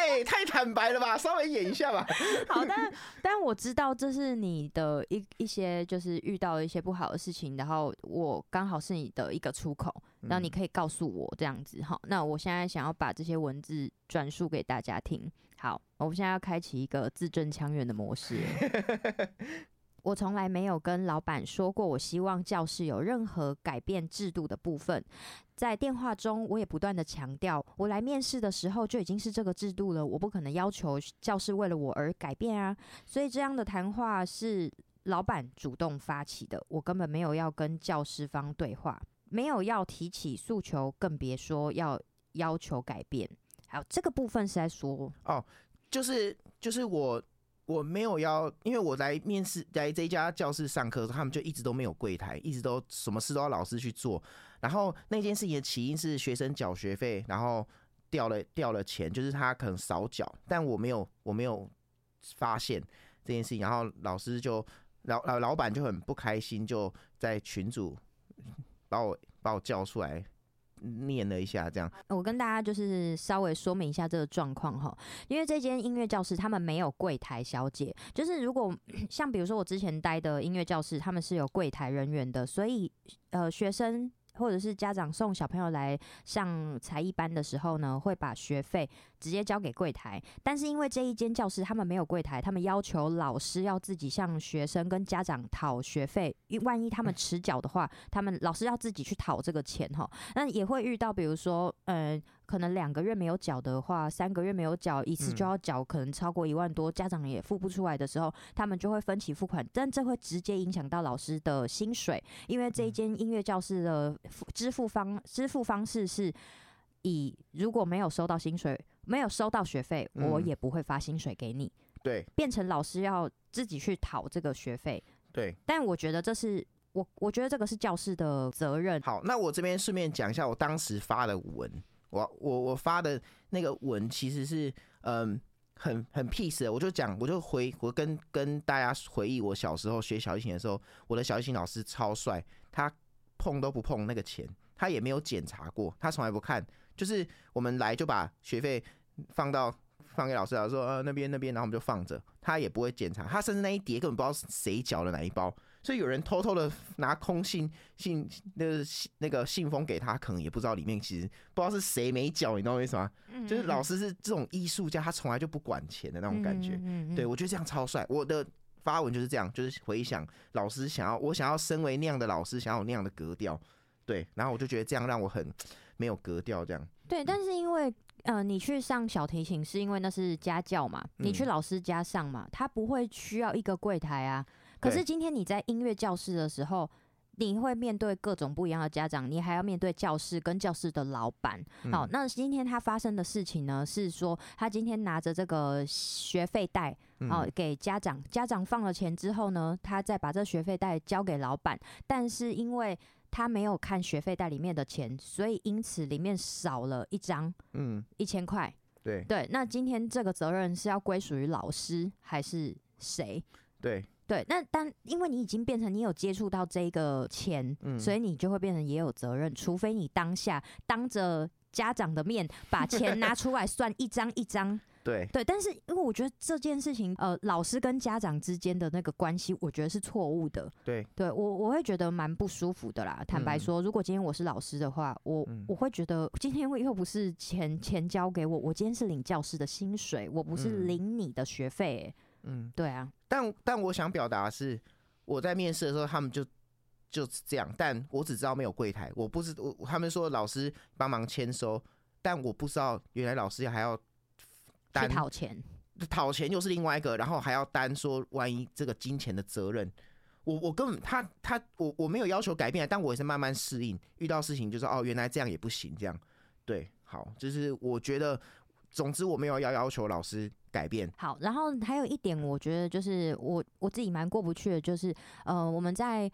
[SPEAKER 1] 哎，太坦白了吧？稍微演一下吧。*laughs*
[SPEAKER 2] 好，但但我知道这是你的一一些就是遇到了一些不好的事情，然后我刚好是你的一个出口，然后你可以告诉我这样子哈。那我现在想要把这些文字转述给大家听。好，我们现在要开启一个字正腔圆的模式。*laughs* 我从来没有跟老板说过，我希望教室有任何改变制度的部分。在电话中，我也不断地强调，我来面试的时候就已经是这个制度了，我不可能要求教室为了我而改变啊。所以这样的谈话是老板主动发起的，我根本没有要跟教师方对话，没有要提起诉求，更别说要要求改变。还有这个部分是在说
[SPEAKER 1] 哦，就是就是我。我没有要，因为我来面试来这家教室上课，他们就一直都没有柜台，一直都什么事都要老师去做。然后那件事情的起因是学生缴学费，然后掉了掉了钱，就是他可能少缴，但我没有我没有发现这件事情。然后老师就老老老板就很不开心，就在群组把我把我叫出来。念了一下，这样。
[SPEAKER 2] 我跟大家就是稍微说明一下这个状况哈，因为这间音乐教室他们没有柜台小姐，就是如果 *clears throat* 像比如说我之前待的音乐教室，他们是有柜台人员的，所以呃学生。或者是家长送小朋友来上才艺班的时候呢，会把学费直接交给柜台。但是因为这一间教室他们没有柜台，他们要求老师要自己向学生跟家长讨学费。万一他们迟缴的话，他们老师要自己去讨这个钱哈。那也会遇到，比如说，嗯。可能两个月没有缴的话，三个月没有缴一次就要缴，可能超过一万多，家长也付不出来的时候，他们就会分期付款，但这会直接影响到老师的薪水，因为这一间音乐教室的支付方支付方式是以如果没有收到薪水，没有收到学费，我也不会发薪水给你，
[SPEAKER 1] 对，
[SPEAKER 2] 变成老师要自己去讨这个学费，
[SPEAKER 1] 对，
[SPEAKER 2] 但我觉得这是我我觉得这个是教师的责任。
[SPEAKER 1] 好，那我这边顺便讲一下我当时发的文。我我我发的那个文其实是嗯很很 peace 的，我就讲我就回我跟跟大家回忆我小时候学小提琴的时候，我的小提琴老师超帅，他碰都不碰那个钱，他也没有检查过，他从来不看，就是我们来就把学费放到放给老师，老师说呃那边那边，然后我们就放着，他也不会检查，他甚至那一叠根本不知道谁缴了哪一包。所以有人偷偷的拿空信信那个那个信封给他，可能也不知道里面其实不知道是谁没缴，你知道为什么？就是老师是这种艺术家，他从来就不管钱的那种感觉。对，我觉得这样超帅。我的发文就是这样，就是回想老师想要我想要身为那样的老师，想要有那样的格调。对，然后我就觉得这样让我很没有格调。这样
[SPEAKER 2] 对，但是因为呃，你去上小提琴是因为那是家教嘛，你去老师家上嘛，他不会需要一个柜台啊。可是今天你在音乐教室的时候，你会面对各种不一样的家长，你还要面对教室跟教室的老板。好，那今天他发生的事情呢，是说他今天拿着这个学费贷，好给家长，家长放了钱之后呢，他再把这学费贷交给老板，但是因为他没有看学费袋里面的钱，所以因此里面少了一张，嗯，一千块。
[SPEAKER 1] 对
[SPEAKER 2] 对，那今天这个责任是要归属于老师还是谁？
[SPEAKER 1] 对。
[SPEAKER 2] 对，那但因为你已经变成你有接触到这个钱，嗯，所以你就会变成也有责任，除非你当下当着家长的面把钱拿出来算一张一张。*laughs*
[SPEAKER 1] 对
[SPEAKER 2] 对，但是因为我觉得这件事情，呃，老师跟家长之间的那个关系，我觉得是错误的。
[SPEAKER 1] 对，
[SPEAKER 2] 对我我会觉得蛮不舒服的啦。坦白说，如果今天我是老师的话，我我会觉得今天又不是钱钱交给我，我今天是领教师的薪水，我不是领你的学费欸。
[SPEAKER 1] 嗯，
[SPEAKER 2] 对啊，
[SPEAKER 1] 但但我想表达的是，我在面试的时候，他们就就是这样，但我只知道没有柜台，我不知我他们说老师帮忙签收，但我不知道原来老师还要单
[SPEAKER 2] 讨钱，
[SPEAKER 1] 讨钱又是另外一个，然后还要担说万一这个金钱的责任，我我根本他他我我没有要求改变，但我也是慢慢适应，遇到事情就是哦，原来这样也不行，这样对，好，就是我觉得。总之，我没有要要求老师改变。
[SPEAKER 2] 好，然后还有一点，我觉得就是我我自己蛮过不去的，就是呃，我们在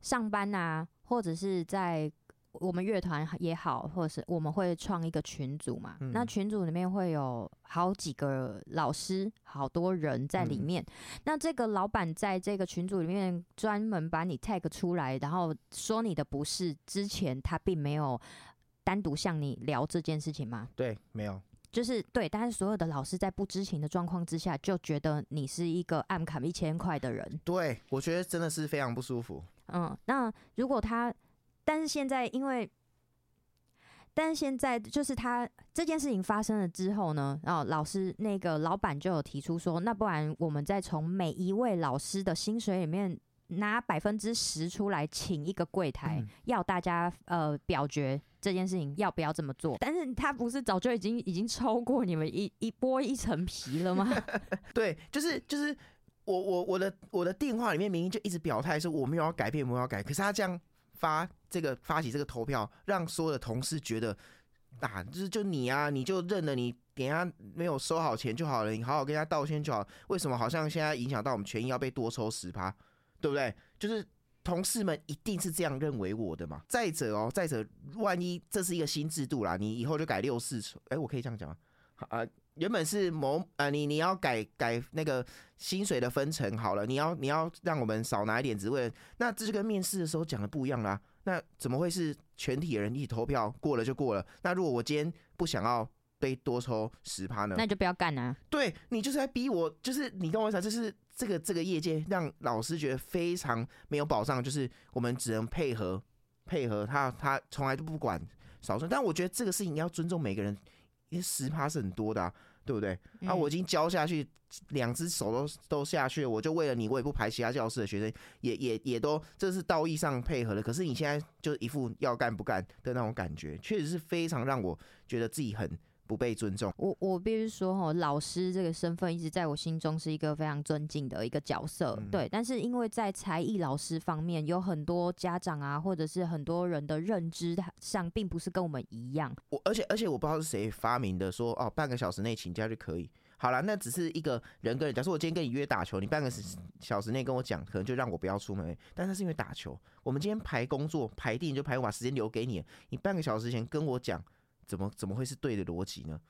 [SPEAKER 2] 上班啊，或者是在我们乐团也好，或者是我们会创一个群组嘛，
[SPEAKER 1] 嗯、
[SPEAKER 2] 那群组里面会有好几个老师，好多人在里面。嗯、那这个老板在这个群组里面专门把你 tag 出来，然后说你的不是，之前他并没有单独向你聊这件事情吗？
[SPEAKER 1] 对，没有。
[SPEAKER 2] 就是对，但是所有的老师在不知情的状况之下，就觉得你是一个暗砍一千块的人。
[SPEAKER 1] 对，我觉得真的是非常不舒服。
[SPEAKER 2] 嗯，那如果他，但是现在因为，但是现在就是他这件事情发生了之后呢，然后老师那个老板就有提出说，那不然我们再从每一位老师的薪水里面拿百分之十出来，请一个柜台，嗯、要大家呃表决。这件事情要不要这么做？但是他不是早就已经已经超过你们一一剥一层皮了吗？*laughs*
[SPEAKER 1] 对，就是就是我我我的我的电话里面明明就一直表态说我没有要改变，没有要改，可是他这样发这个发起这个投票，让所有的同事觉得啊，就是就你啊，你就认了，你等下没有收好钱就好了，你好好跟人家道歉就好。为什么好像现在影响到我们权益要被多抽十趴，对不对？就是。同事们一定是这样认为我的嘛？再者哦，再者，万一这是一个新制度啦，你以后就改六四抽，哎，我可以这样讲吗？啊，原本是某啊，你你要改改那个薪水的分成好了，你要你要让我们少拿一点职位，那这就跟面试的时候讲的不一样啦。那怎么会是全体人一起投票过了就过了？那如果我今天不想要被多抽十趴呢？
[SPEAKER 2] 那就不要干啊！
[SPEAKER 1] 对，你就是在逼我，就是你懂我意思啊，就是。这个这个业界让老师觉得非常没有保障，就是我们只能配合配合他，他从来都不管少数。但我觉得这个事情要尊重每个人，因为十趴是很多的啊，对不对？啊，我已经教下去，两只手都都下去了，我就为了你，我也不排其他教室的学生，也也也都这是道义上配合的。可是你现在就一副要干不干的那种感觉，确实是非常让我觉得自己很。不被尊重，
[SPEAKER 2] 我我必须说哈，老师这个身份一直在我心中是一个非常尊敬的一个角色，嗯、对。但是因为在才艺老师方面，有很多家长啊，或者是很多人的认知上，并不是跟我们一样。
[SPEAKER 1] 我而且而且我不知道是谁发明的说，说哦，半个小时内请假就可以。好了，那只是一个人跟人。假设我今天跟你约打球，你半个小时内跟我讲，可能就让我不要出门。但是是因为打球，我们今天排工作排定就排，我把时间留给你，你半个小时前跟我讲。怎么怎么会是对的逻辑呢？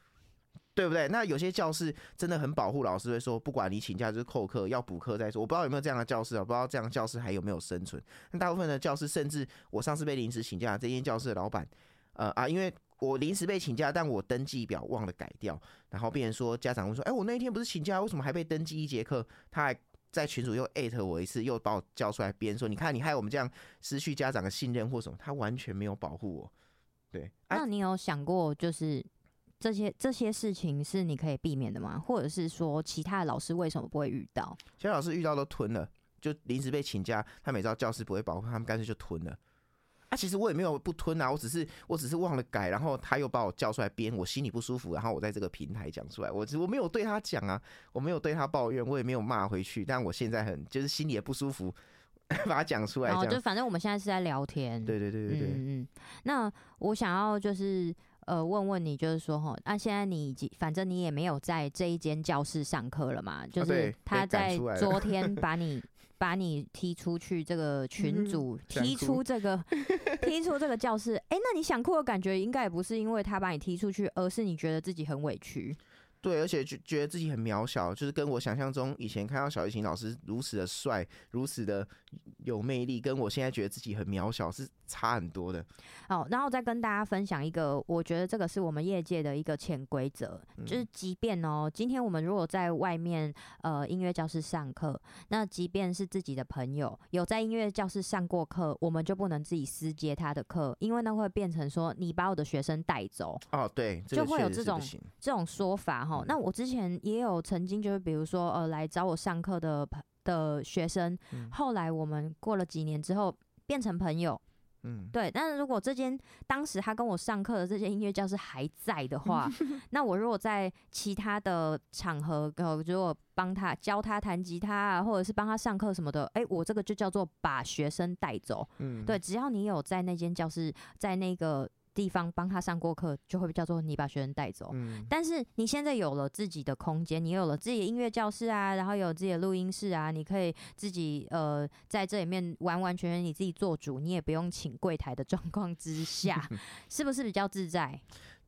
[SPEAKER 1] 对不对？那有些教室真的很保护老师，会说不管你请假就是扣课，要补课再说。我不知道有没有这样的教室啊？不知道这样的教室还有没有生存？那大部分的教室，甚至我上次被临时请假，这间教室的老板，呃啊，因为我临时被请假，但我登记表忘了改掉，然后变成说家长问说，哎，我那一天不是请假，为什么还被登记一节课？他还在群主又艾特我一次，又把我叫出来编说，你看你害我们这样失去家长的信任或什么？他完全没有保护我。对，
[SPEAKER 2] 那你有想过，就是这些这些事情是你可以避免的吗？或者是说，其他的老师为什么不会遇到？
[SPEAKER 1] 其他老师遇到都吞了，就临时被请假，他每招教室不会保护他们，干脆就吞了。啊，其实我也没有不吞啊，我只是我只是忘了改，然后他又把我叫出来编，我心里不舒服，然后我在这个平台讲出来，我我没有对他讲啊，我没有对他抱怨，我也没有骂回去，但我现在很就是心里也不舒服。*laughs* 把它讲出来，然后
[SPEAKER 2] 就反正我们现在是在聊天。
[SPEAKER 1] 对对对对对。
[SPEAKER 2] 嗯嗯。那我想要就是呃问问你，就是说哈，那现在你已经反正你也没有在这一间教室上课了嘛？就是他在昨天 *laughs* 把你把你踢出去这个群组，踢出这个踢出这个教室。哎，那你想哭的感觉应该也不是因为他把你踢出去，而是你觉得自己很委屈。
[SPEAKER 1] 对，而且觉觉得自己很渺小，就是跟我想象中以前看到小提琴老师如此的帅，如此的有魅力，跟我现在觉得自己很渺小是差很多的。
[SPEAKER 2] 好，然后再跟大家分享一个，我觉得这个是我们业界的一个潜规则，就是即便哦，今天我们如果在外面呃音乐教室上课，那即便是自己的朋友有在音乐教室上过课，我们就不能自己私接他的课，因为那会变成说你把我的学生带走。
[SPEAKER 1] 哦，对，
[SPEAKER 2] 就会有这种这种说法。哦，那我之前也有曾经就是比如说呃来找我上课的的学生，后来我们过了几年之后变成朋友，嗯，对。但是如果这间当时他跟我上课的这间音乐教室还在的话，*laughs* 那我如果在其他的场合，呃，如果帮他教他弹吉他啊，或者是帮他上课什么的，哎，我这个就叫做把学生带走，嗯，对。只要你有在那间教室，在那个。地方帮他上过课，就会叫做你把学生带走。
[SPEAKER 1] 嗯，
[SPEAKER 2] 但是你现在有了自己的空间，你有了自己的音乐教室啊，然后有自己的录音室啊，你可以自己呃在这里面完完全全你自己做主，你也不用请柜台的状况之下，*laughs* 是不是比较自在？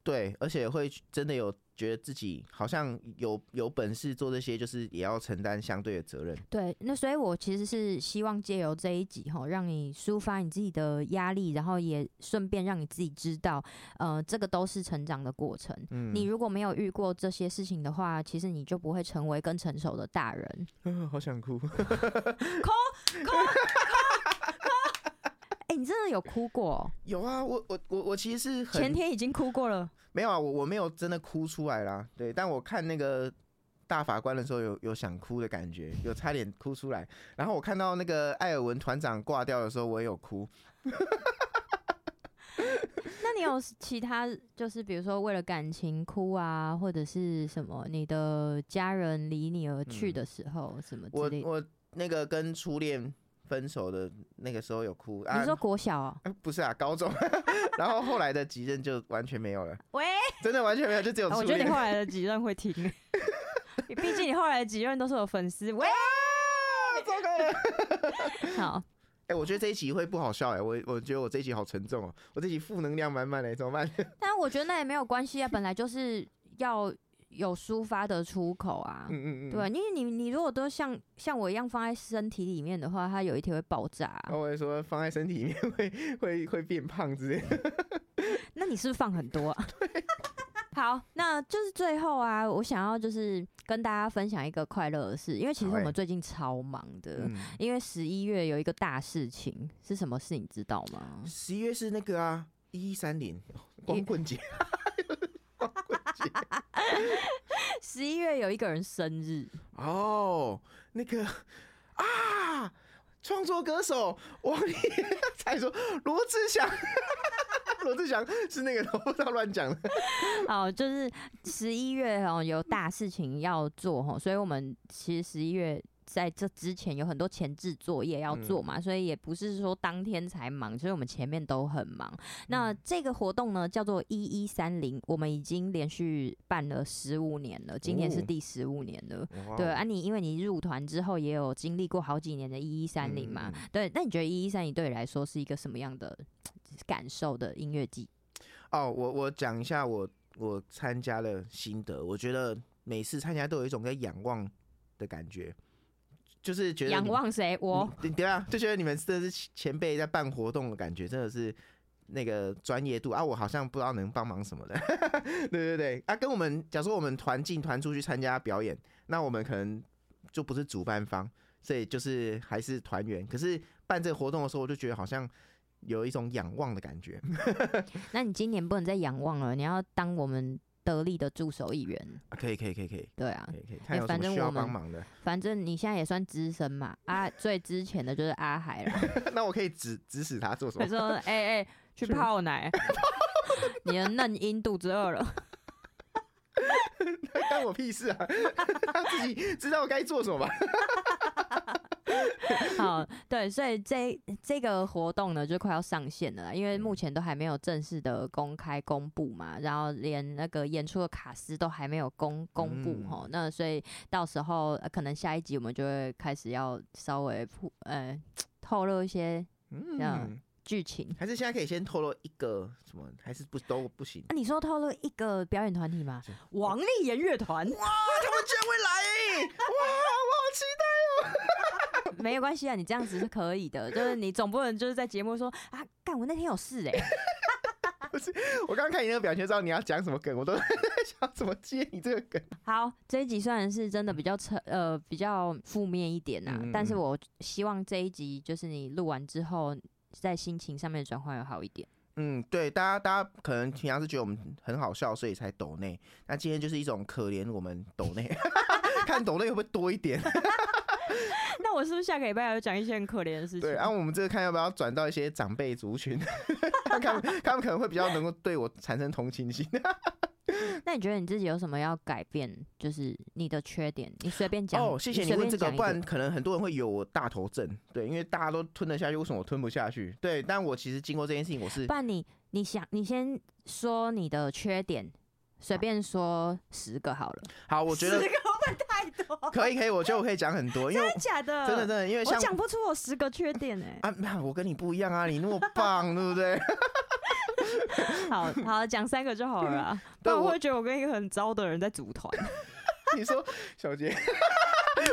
[SPEAKER 1] 对，而且会真的有觉得自己好像有有本事做这些，就是也要承担相对的责任。
[SPEAKER 2] 对，那所以我其实是希望借由这一集哈，让你抒发你自己的压力，然后也顺便让你自己知道，呃，这个都是成长的过程。嗯，你如果没有遇过这些事情的话，其实你就不会成为更成熟的大人。*laughs*
[SPEAKER 1] 好想哭，哭
[SPEAKER 2] 哭哭！*laughs* 哎、欸，你真的有哭过？
[SPEAKER 1] 有啊，我我我我其实是
[SPEAKER 2] 前天已经哭过了。
[SPEAKER 1] 没有啊，我我没有真的哭出来啦。对，但我看那个大法官的时候有，有有想哭的感觉，有差点哭出来。然后我看到那个艾尔文团长挂掉的时候，我也有哭。*laughs*
[SPEAKER 2] 那你有 *laughs* 其他，就是比如说为了感情哭啊，或者是什么？你的家人离你而去的时候，嗯、什么之类的？
[SPEAKER 1] 我我那个跟初恋。分手的那个时候有哭，啊、
[SPEAKER 2] 你说国小啊？
[SPEAKER 1] 不是啊，高中。*laughs* 然后后来的几任就完全没有了。
[SPEAKER 2] 喂，
[SPEAKER 1] 真的完全没有，就只有。
[SPEAKER 2] 我觉得你后来的几任会听，*laughs* 毕竟你后来的几任都是我粉丝。喂，
[SPEAKER 1] 糟糕了。*laughs*
[SPEAKER 2] 好，
[SPEAKER 1] 哎、欸，我觉得这一集会不好笑哎、欸，我我觉得我这一集好沉重哦、喔，我这一集负能量满满的，怎么办？
[SPEAKER 2] 但我觉得那也没有关系啊，本来就是要。有抒发的出口啊，嗯嗯嗯，对，因为你你如果都像像我一样放在身体里面的话，它有一天会爆炸、啊。
[SPEAKER 1] 我会说放在身体里面会会会变胖之类的。*laughs*
[SPEAKER 2] 那你是不是放很多啊？*laughs* *laughs* 好，那就是最后啊，我想要就是跟大家分享一个快乐的事，因为其实我们最近超忙的，欸、因为十一月有一个大事情，是什么事你知道吗？
[SPEAKER 1] 十一月是那个啊，一一三零光棍节。*laughs*
[SPEAKER 2] 十一月有一个人生日
[SPEAKER 1] 哦，那个啊，创作歌手王力才说罗志祥，*laughs* 罗志祥是那个，我不知道乱讲的。*laughs*
[SPEAKER 2] 哦，就是十一月哦，有大事情要做哈，所以我们其实十一月。在这之前有很多前置作业要做嘛，所以也不是说当天才忙，所以我们前面都很忙。那这个活动呢，叫做一一三零，我们已经连续办了十五年了，今年是第十五年了。对啊，你因为你入团之后也有经历过好几年的一一三零嘛，对，那你觉得一一三零对你来说是一个什么样的感受的音乐季？
[SPEAKER 1] 哦，我我讲一下我我参加的心得，我觉得每次参加都有一种在仰望的感觉。就是觉得
[SPEAKER 2] 仰望谁？我
[SPEAKER 1] 对对啊，就觉得你们真的是前辈在办活动的感觉，真的是那个专业度啊！我好像不知道能帮忙什么的，*laughs* 对对对啊！跟我们假如说我们团进团出去参加表演，那我们可能就不是主办方，所以就是还是团员。可是办这个活动的时候，我就觉得好像有一种仰望的感觉。*laughs*
[SPEAKER 2] 那你今年不能再仰望了，你要当我们。得力的助手一员，啊
[SPEAKER 1] 可以可以可以可以，
[SPEAKER 2] 对啊，
[SPEAKER 1] 可以可以，看有什么需要帮忙的。
[SPEAKER 2] 反正你现在也算资深嘛，啊，*laughs* 最之前的就是阿海了。*laughs*
[SPEAKER 1] 那我可以指指使他做什么？
[SPEAKER 2] 他说：“ *laughs* 哎、欸、哎、欸，去泡奶，你的嫩婴肚子饿了。”
[SPEAKER 1] 关我屁事啊！他自己知道该做什么吧。*laughs*
[SPEAKER 2] 好，对，所以这这个活动呢，就快要上线了啦，因为目前都还没有正式的公开公布嘛，然后连那个演出的卡司都还没有公公布哈、嗯，那所以到时候可能下一集我们就会开始要稍微呃透露一些嗯剧情，
[SPEAKER 1] 还是现在可以先透露一个什么，还是不都不行？
[SPEAKER 2] 啊、你说透露一个表演团体吗？王立言乐团，哇，
[SPEAKER 1] 他们居然会来，哇，我好期待哦。
[SPEAKER 2] 没有关系啊，你这样子是可以的，就是你总不能就是在节目说啊，干我那天有事哎、欸。*laughs*
[SPEAKER 1] 不是，我刚刚看你那个表情，知道你要讲什么梗，我都在 *laughs* 想怎么接你这个梗。*laughs*
[SPEAKER 2] 好，这一集虽然是真的比较沉，呃，比较负面一点呐、啊嗯，但是我希望这一集就是你录完之后，在心情上面转换要好一点。
[SPEAKER 1] 嗯，对，大家大家可能平常是觉得我们很好笑，所以才抖内，那今天就是一种可怜我们抖内，看抖内会不会多一点。*laughs*
[SPEAKER 2] 那我是不是下个礼拜要讲一些很可怜的事情？
[SPEAKER 1] 对，然、啊、后我们这个看要不要转到一些长辈族群，*laughs* 他们他们可能会比较能够对我产生同情心。*laughs*
[SPEAKER 2] 那你觉得你自己有什么要改变？就是你的缺点，你随便讲。
[SPEAKER 1] 哦，谢谢你问这个，不然可能很多人会有我大头症。对，因为大家都吞得下去，为什么我吞不下去？对，但我其实经过这件事情，我是。
[SPEAKER 2] 不然你你想，你先说你的缺点，随便说十个好了。
[SPEAKER 1] 好，我觉得
[SPEAKER 2] 十个会不会太多？
[SPEAKER 1] 可以，可以，我觉得我可以讲很多，因为
[SPEAKER 2] 真的假的？
[SPEAKER 1] 真的真的，因为像
[SPEAKER 2] 我讲不出我十个缺点哎、欸。
[SPEAKER 1] 啊，那我跟你不一样啊，你那么棒，对不对？*laughs*
[SPEAKER 2] 好好讲三个就好了啊，*laughs* 不然我会觉得我跟一个很糟的人在组团。*laughs*
[SPEAKER 1] 你说小杰，喂，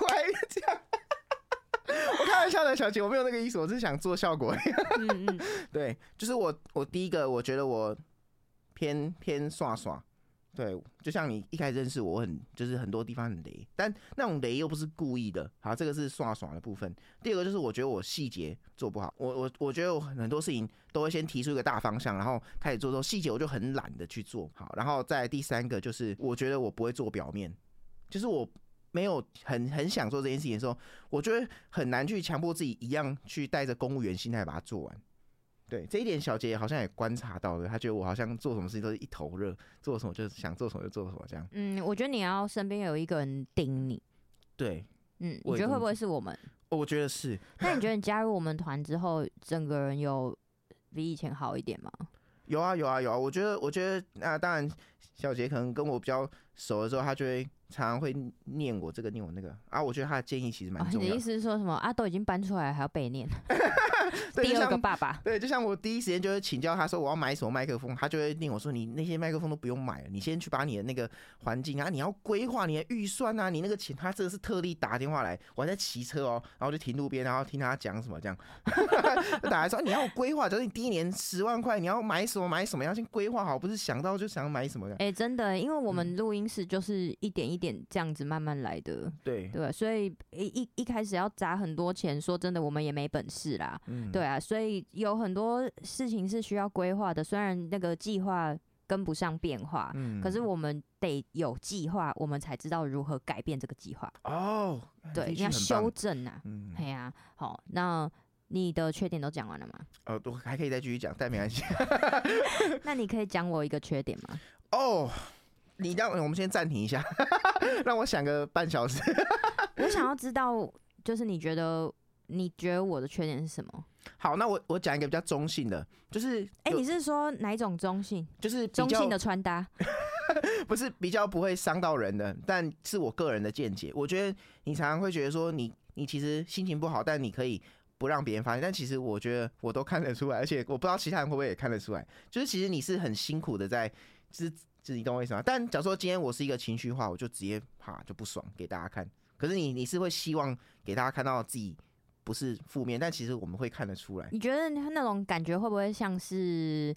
[SPEAKER 1] 我还这样，我开玩笑的，小杰，我没有那个意思，我是想做效果。嗯嗯，对，就是我，我第一个，我觉得我偏偏耍耍。对，就像你一开始认识我，很就是很多地方很雷，但那种雷又不是故意的。好，这个是耍耍的部分。第二个就是我觉得我细节做不好，我我我觉得我很多事情都会先提出一个大方向，然后开始做做细节，我就很懒得去做好。然后再第三个就是我觉得我不会做表面，就是我没有很很想做这件事情的时候，我觉得很难去强迫自己一样去带着公务员心态把它做完。对，这一点，小杰好像也观察到了。他觉得我好像做什么事情都是一头热，做什么就是想做什么就做什么这样。
[SPEAKER 2] 嗯，我觉得你要身边有一个人顶你。
[SPEAKER 1] 对，
[SPEAKER 2] 嗯，你觉得会不会是我们？
[SPEAKER 1] 我觉得是。*laughs*
[SPEAKER 2] 那你觉得你加入我们团之后，整个人有比以前好一点吗？*laughs*
[SPEAKER 1] 有啊，有啊，有啊。我觉得，我觉得，那当然，小杰可能跟我比较熟的时候，他就会常常会念我这个，念我那个啊。我觉得他的建议其实蛮重要的。
[SPEAKER 2] 哦，你的意思是说什么啊？都已经搬出来，还要被念？*laughs* 第二个爸爸，
[SPEAKER 1] 对，就像我第一时间就会请教他说我要买什么麦克风，他就会令我说，你那些麦克风都不用买了，你先去把你的那个环境啊，你要规划你的预算啊，你那个钱，他这个是特地打电话来，我还在骑车哦，然后就停路边，然后听他讲什么这样，就打来说你要规划，就是你第一年十万块你要买什么买什么，要先规划好，不是想到就想买什么的。
[SPEAKER 2] 哎、欸，真的，因为我们录音室就是一点一点这样子慢慢来的，
[SPEAKER 1] 对。
[SPEAKER 2] 对，所以一一一开始要砸很多钱，说真的，我们也没本事啦，嗯，对啊，所以。有很多事情是需要规划的，虽然那个计划跟不上变化，嗯，可是我们得有计划，我们才知道如何改变这个计划。
[SPEAKER 1] 哦，
[SPEAKER 2] 对，你要修正啊，嗯，对呀，好，那你的缺点都讲完了吗？*laughs*
[SPEAKER 1] 哦，都还可以再继续讲，但没关系。*laughs* *laughs*
[SPEAKER 2] 那你可以讲我一个缺点吗？
[SPEAKER 1] 哦，你让我们先暂停一下，让我想个半小时。
[SPEAKER 2] 我想要知道，就是你觉得。你觉得我的缺点是什么？
[SPEAKER 1] 好，那我我讲一个比较中性的，就是
[SPEAKER 2] 哎、欸，你是说哪一种中性？
[SPEAKER 1] 就是
[SPEAKER 2] 中性的穿搭，*laughs*
[SPEAKER 1] 不是比较不会伤到人的，但是我个人的见解。我觉得你常常会觉得说你你其实心情不好，但你可以不让别人发现，但其实我觉得我都看得出来，而且我不知道其他人会不会也看得出来，就是其实你是很辛苦的在，就是就是你懂我意思吗？但假如说今天我是一个情绪化，我就直接啪就不爽给大家看，可是你你是会希望给大家看到自己。不是负面，但其实我们会看得出来。
[SPEAKER 2] 你觉得那种感觉会不会像是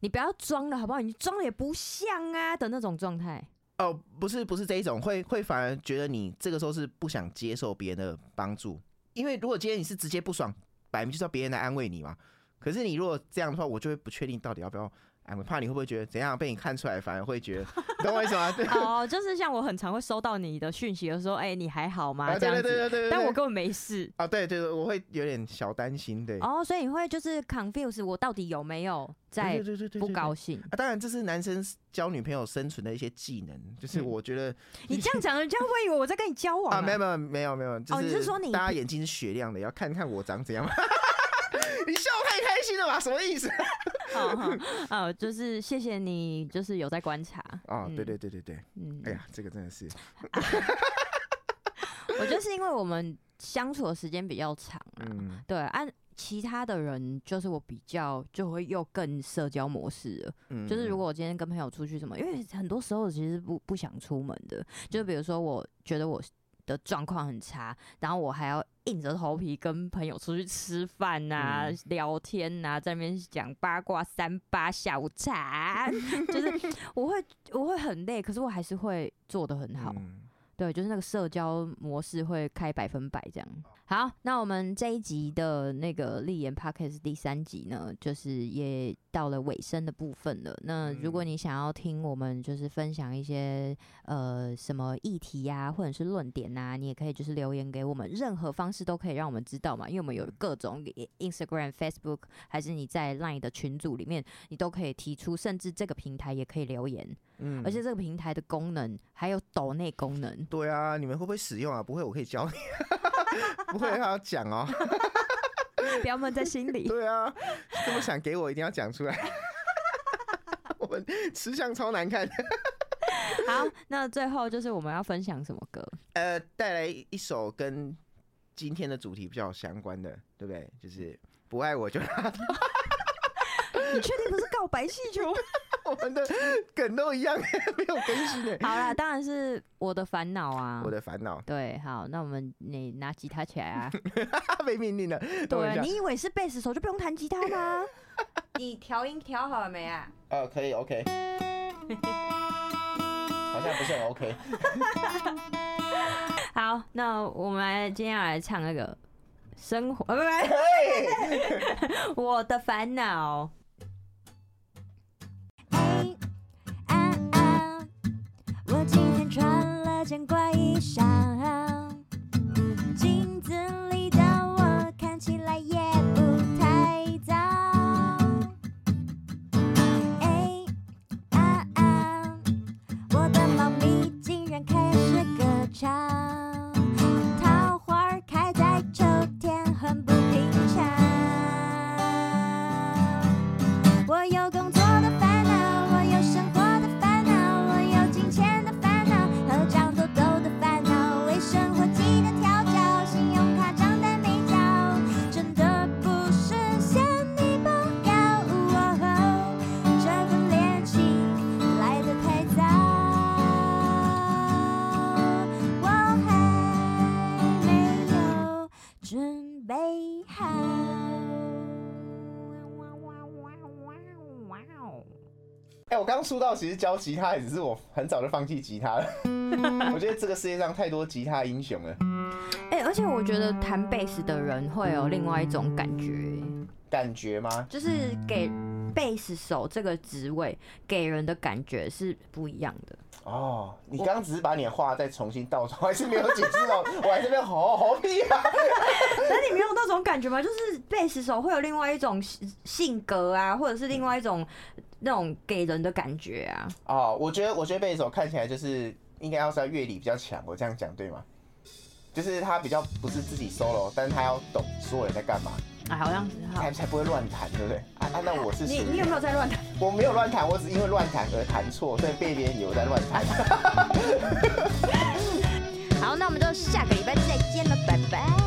[SPEAKER 2] 你不要装了好不好？你装了也不像啊的那种状态？
[SPEAKER 1] 哦，不是，不是这一种，会会反而觉得你这个时候是不想接受别人的帮助，因为如果今天你是直接不爽，摆明就是要别人来安慰你嘛。可是你如果这样的话，我就会不确定到底要不要。哎，我怕你会不会觉得怎样被你看出来，反而会觉得，懂我意思吗？*laughs* 对。
[SPEAKER 2] 哦，就是像我很常会收到你的讯息的时候，哎，你还好吗？这样子。对对对。但我根本没事。
[SPEAKER 1] 啊，对对对，我会有点小担心，对。
[SPEAKER 2] 哦，所以你会就是 confuse 我到底有没有在不高兴？
[SPEAKER 1] 啊，当然这是男生交女朋友生存的一些技能，就是我觉得
[SPEAKER 2] 你这样讲，人家会以为我在跟你交往
[SPEAKER 1] 啊？没有没有没有没有，哦，你是说你大家眼睛是雪亮的，要看看我长怎样？*laughs* *laughs* 你笑太开心了吧？什么意思？
[SPEAKER 2] 好好好，就是谢谢你，就是有在观察。
[SPEAKER 1] 哦，对对对对对，嗯，哎呀，这个真的是，*laughs*
[SPEAKER 2] 我就是因为我们相处的时间比较长啊，嗯、对，按其他的人就是我比较就会又更社交模式了，嗯，就是如果我今天跟朋友出去什么，因为很多时候其实不不想出门的，就比如说我觉得我的状况很差，然后我还要。硬着头皮跟朋友出去吃饭呐、啊、嗯、聊天呐、啊，在那边讲八卦三八下午茶，就是我会我会很累，可是我还是会做的很好。嗯对，就是那个社交模式会开百分百这样。好，那我们这一集的那个立言 Podcast 第三集呢，就是也到了尾声的部分了。那如果你想要听我们就是分享一些呃什么议题呀、啊，或者是论点呐、啊，你也可以就是留言给我们，任何方式都可以让我们知道嘛。因为我们有各种 Instagram、Facebook，还是你在 Line 的群组里面，你都可以提出，甚至这个平台也可以留言。嗯，而且这个平台的功能还有抖内功能。
[SPEAKER 1] 对啊，你们会不会使用啊？不会，我可以教你。*laughs* 不会，他要讲哦。*laughs*
[SPEAKER 2] 不要闷在心里。*laughs*
[SPEAKER 1] 对啊，这么想给我，一定要讲出来。我们吃相超难看。
[SPEAKER 2] 好，那最后就是我们要分享什么歌？
[SPEAKER 1] 呃，带来一首跟今天的主题比较相关的，对不对？就是不爱我就拉倒。
[SPEAKER 2] 你确定不是告白气球？
[SPEAKER 1] 我们的梗都一样，*laughs* 没有更新的。
[SPEAKER 2] 好啦，当然是我的烦恼啊！
[SPEAKER 1] 我的烦恼。
[SPEAKER 2] 对，好，那我们你拿吉他起来啊！*laughs*
[SPEAKER 1] 被命令了。
[SPEAKER 2] 对，你以为是贝斯手就不用弹吉他吗？*laughs* 你调音调好了没啊？
[SPEAKER 1] 呃，可以，OK。好像不是很 OK。
[SPEAKER 2] 好，那我们来今天要来唱那个生活，呃，不不，我的烦恼。
[SPEAKER 3] 件怪衣裳，今哎、
[SPEAKER 1] 欸，我刚出道，其实教吉他也只是我很早就放弃吉他了。*laughs* 我觉得这个世界上太多吉他英雄了。
[SPEAKER 2] 哎、欸，而且我觉得弹贝斯的人会有另外一种感觉。
[SPEAKER 1] 感觉吗？
[SPEAKER 2] 就是给贝斯手这个职位给人的感觉是不一样的。
[SPEAKER 1] 哦，你刚刚只是把你的话再重新倒出来，还是没有解释到。我还是没有好好屁啊。*laughs*
[SPEAKER 2] 那你没有那种感觉吗？就是贝斯手会有另外一种性格啊，或者是另外一种。那种给人的感觉啊！
[SPEAKER 1] 哦，我觉得，我觉得贝斯手看起来就是应该要是要乐理比较强，我这样讲对吗？就是他比较不是自己 solo，但是他要懂所有人在干嘛。
[SPEAKER 2] 啊，好像
[SPEAKER 1] 才才不会乱弹，对不对？啊啊，那我是
[SPEAKER 2] 你，你有没有在乱弹？
[SPEAKER 1] 我没有乱弹，我只因为乱弹而弹错，所以被别人以为我在乱弹。*laughs*
[SPEAKER 2] 好，那我们就下个礼拜再见了，拜拜。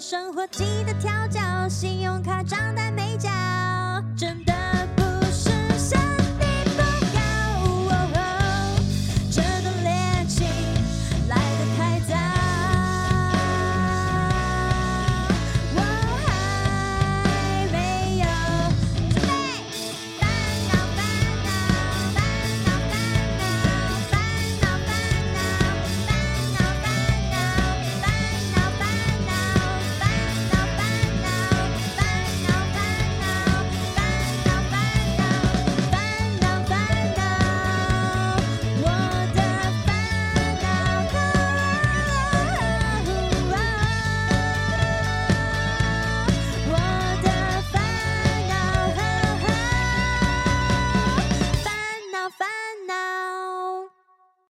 [SPEAKER 2] 生活记得调教，信用卡账单没缴。